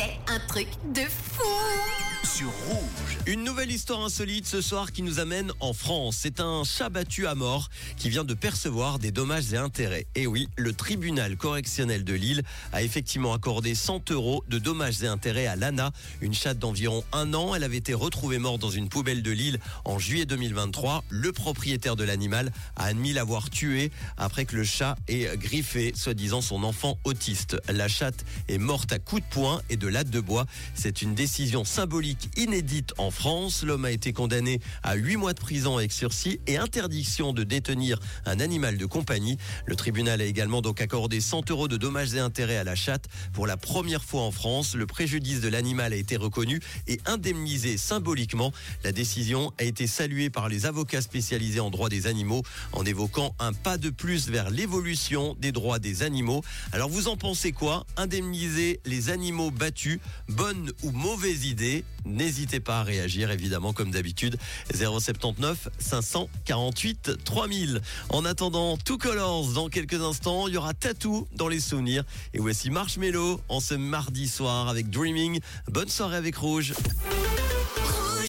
fait un truc de fou Une nouvelle histoire insolite ce soir qui nous amène en France. C'est un chat battu à mort qui vient de percevoir des dommages et intérêts. Et oui, le tribunal correctionnel de Lille a effectivement accordé 100 euros de dommages et intérêts à Lana, une chatte d'environ un an. Elle avait été retrouvée morte dans une poubelle de Lille en juillet 2023. Le propriétaire de l'animal a admis l'avoir tué après que le chat ait griffé, soi-disant, son enfant autiste. La chatte est morte à coups de poing et de latte de bois. C'est une décision symbolique inédite en France. L'homme a été condamné à 8 mois de prison avec sursis et interdiction de détenir un animal de compagnie. Le tribunal a également donc accordé 100 euros de dommages et intérêts à la chatte. Pour la première fois en France, le préjudice de l'animal a été reconnu et indemnisé symboliquement. La décision a été saluée par les avocats spécialisés en droit des animaux en évoquant un pas de plus vers l'évolution des droits des animaux. Alors vous en pensez quoi? Indemniser les animaux battus, bonne ou mauvaise idée? N'hésitez pas à réagir, évidemment, comme d'habitude. 079 548 3000. En attendant, tout colors dans quelques instants. Il y aura Tatou dans les souvenirs. Et voici Marshmello en ce mardi soir avec Dreaming. Bonne soirée avec Rouge.